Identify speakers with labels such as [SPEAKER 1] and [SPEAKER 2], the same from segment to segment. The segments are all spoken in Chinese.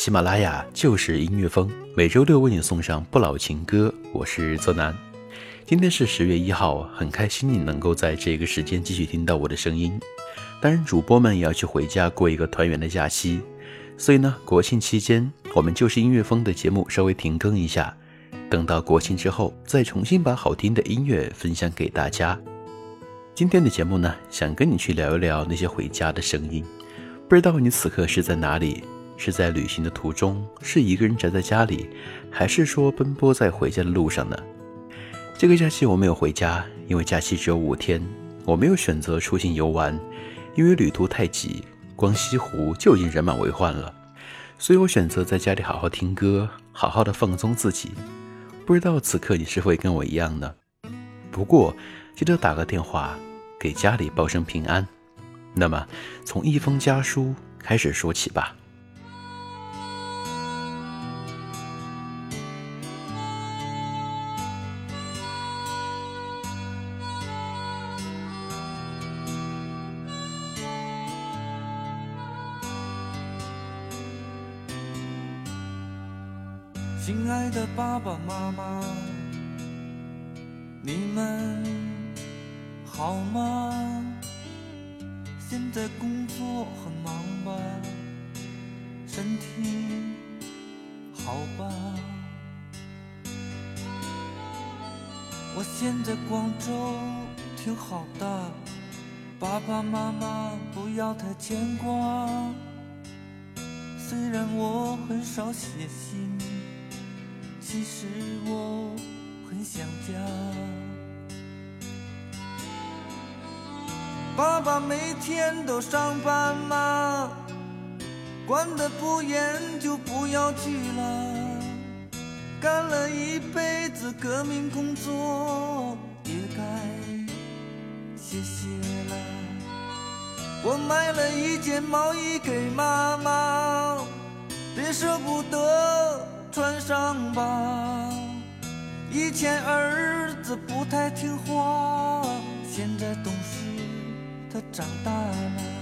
[SPEAKER 1] 喜马拉雅就是音乐风，每周六为你送上不老情歌。我是泽南，今天是十月一号，很开心你能够在这个时间继续听到我的声音。当然，主播们也要去回家过一个团圆的假期，所以呢，国庆期间我们就是音乐风的节目稍微停更一下，等到国庆之后再重新把好听的音乐分享给大家。今天的节目呢，想跟你去聊一聊那些回家的声音，不知道你此刻是在哪里？是在旅行的途中，是一个人宅在家里，还是说奔波在回家的路上呢？这个假期我没有回家，因为假期只有五天，我没有选择出行游玩，因为旅途太挤，光西湖就已经人满为患了，所以我选择在家里好好听歌，好好的放松自己。不知道此刻你是否跟我一样呢？不过记得打个电话给家里报声平安。那么从一封家书开始说起吧。
[SPEAKER 2] 亲爱的爸爸妈妈，你们好吗？现在工作很忙吧？身体好吧？我现在广州挺好的，爸爸妈妈不要太牵挂。虽然我很少写信。其实我很想家，爸爸每天都上班吗？管得不严就不要去了。干了一辈子革命工作，也该歇歇了。我买了一件毛衣给妈妈，别舍不得。穿上吧，以前儿子不太听话，现在懂事，他长大了。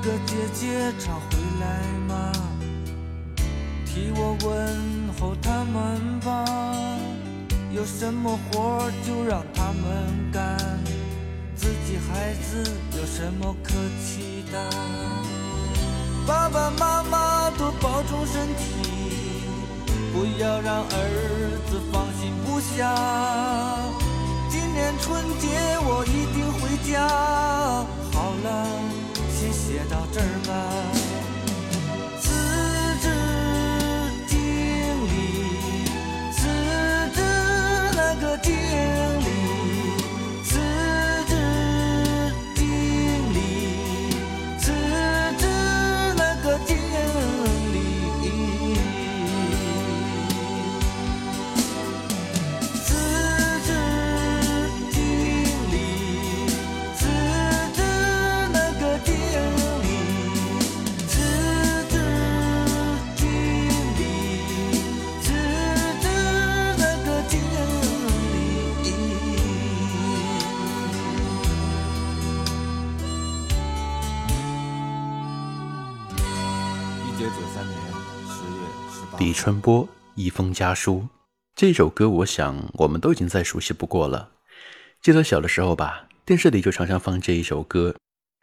[SPEAKER 2] 哥哥姐姐常回来吗？替我问候他们吧。有什么活就让他们干，自己孩子有什么可气的？爸爸妈妈多保重身体，不要让儿子放心不下。今年春节我一定回家。好了。
[SPEAKER 1] 春波《一封家书》这首歌，我想我们都已经再熟悉不过了。记得小的时候吧，电视里就常常放这一首歌，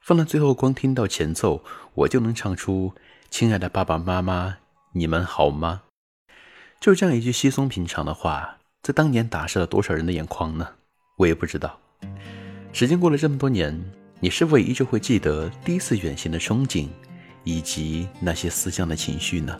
[SPEAKER 1] 放到最后光听到前奏，我就能唱出“亲爱的爸爸妈妈，你们好吗？”就这样一句稀松平常的话，在当年打湿了多少人的眼眶呢？我也不知道。时间过了这么多年，你是否依旧会记得第一次远行的憧憬，以及那些思乡的情绪呢？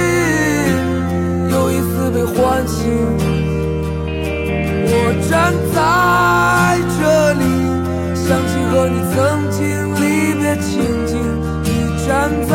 [SPEAKER 3] 关心，我站在这里，想起和你曾经离别情景。你站在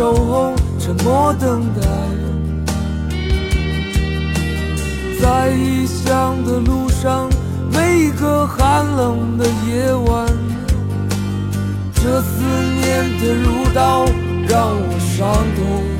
[SPEAKER 3] 守候，沉默等待，在异乡的路上，每一个寒冷的夜晚，这思念的如刀让我伤痛。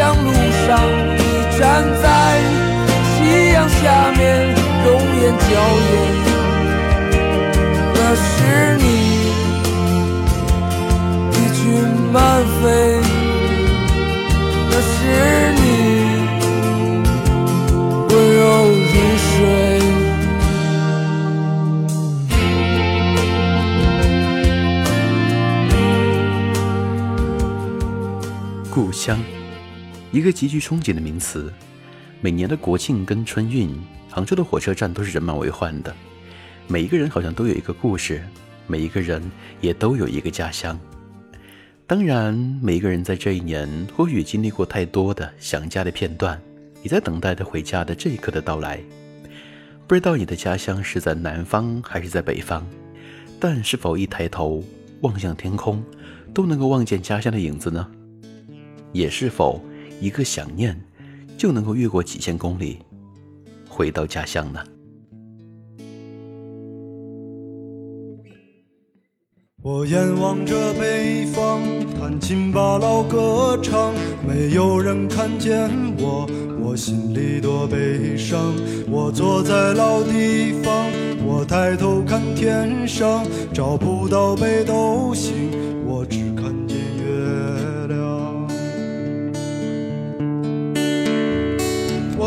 [SPEAKER 3] 江路上，你站在夕阳下面，容颜娇艳。那是你，一群漫飞。那是你，温柔如水。
[SPEAKER 1] 故乡。一个极具憧憬的名词。每年的国庆跟春运，杭州的火车站都是人满为患的。每一个人好像都有一个故事，每一个人也都有一个家乡。当然，每一个人在这一年或许经历过太多的想家的片段，也在等待着回家的这一刻的到来。不知道你的家乡是在南方还是在北方，但是否一抬头望向天空，都能够望见家乡的影子呢？也是否一个想念，就能够越过几千公里，回到家乡呢？
[SPEAKER 4] 我眼望着北方，弹琴把老歌唱，没有人看见我。我心里多悲伤，我坐在老地方，我抬头看天上，找不到北斗星，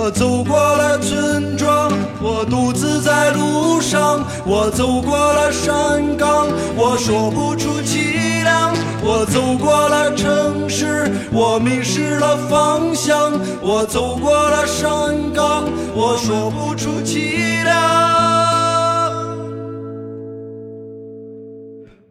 [SPEAKER 4] 我走过了村庄，我独自在路上，我走过了山岗，我说不出凄凉。我走过了城市，我迷失了方向。我走过了山岗，我说不出凄凉。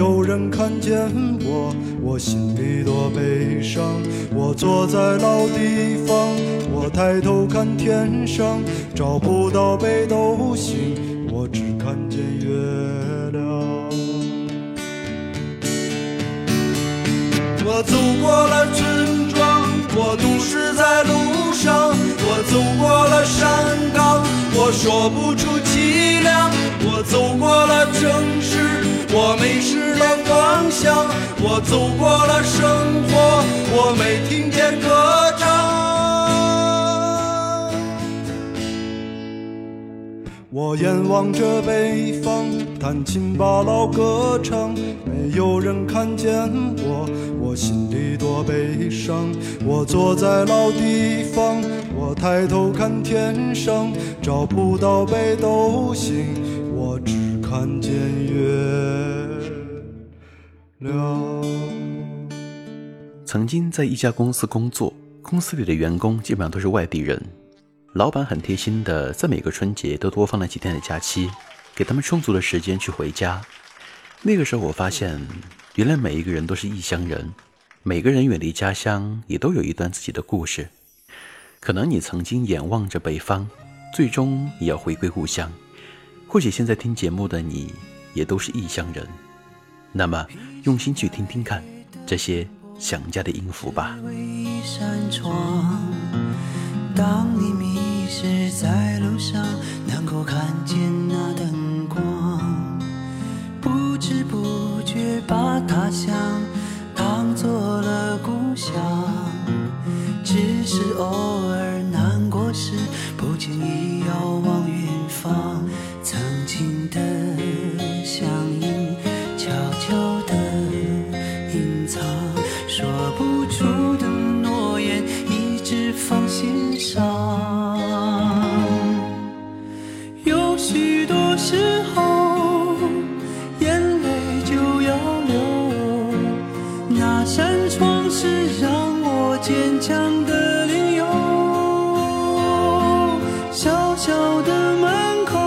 [SPEAKER 4] 有人看见我，我心里多悲伤。我坐在老地方，我抬头看天上，找不到北斗星，我只看见月亮。我走过了村庄，我独自在路上，我走过了山岗，我说不出凄凉。我走过了城市，我迷失了方向。我走过了生活，我没听见歌唱。我眼望着北方，弹琴把老歌唱，没有人看见我，我心里多悲伤。我坐在老地方，我抬头看天上，找不到北斗星，我只看见月亮。
[SPEAKER 1] 曾经在一家公司工作，公司里的员工基本上都是外地人。老板很贴心的，在每个春节都多放了几天的假期，给他们充足的时间去回家。那个时候，我发现，原来每一个人都是异乡人，每个人远离家乡，也都有一段自己的故事。可能你曾经眼望着北方，最终也要回归故乡。或许现在听节目的你，也都是异乡人。那么，用心去听听看这些想家的音符吧。
[SPEAKER 5] 当你迷失在路上，能够看见那灯光，不知不觉把他乡当做了故乡。只是偶尔坚强的理由。小小的门口，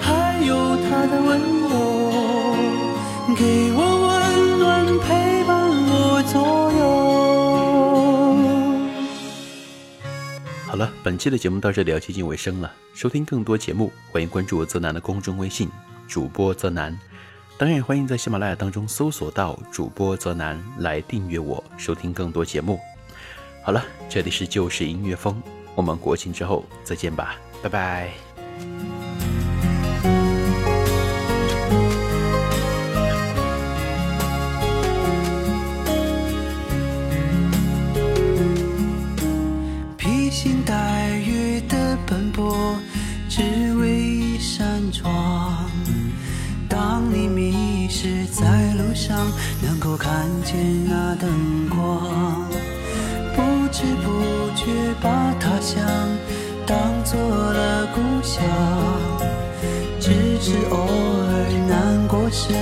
[SPEAKER 5] 还有他的温柔，给我温暖，陪伴我左右。
[SPEAKER 1] 好了，本期的节目到这里要接近尾声了。收听更多节目，欢迎关注泽南的公众微信，主播泽南。当然也欢迎在喜马拉雅当中搜索到主播泽南来订阅我，收听更多节目。好了，这里是旧时音乐风，我们国庆之后再见吧，拜拜。
[SPEAKER 5] 只是偶尔难过时，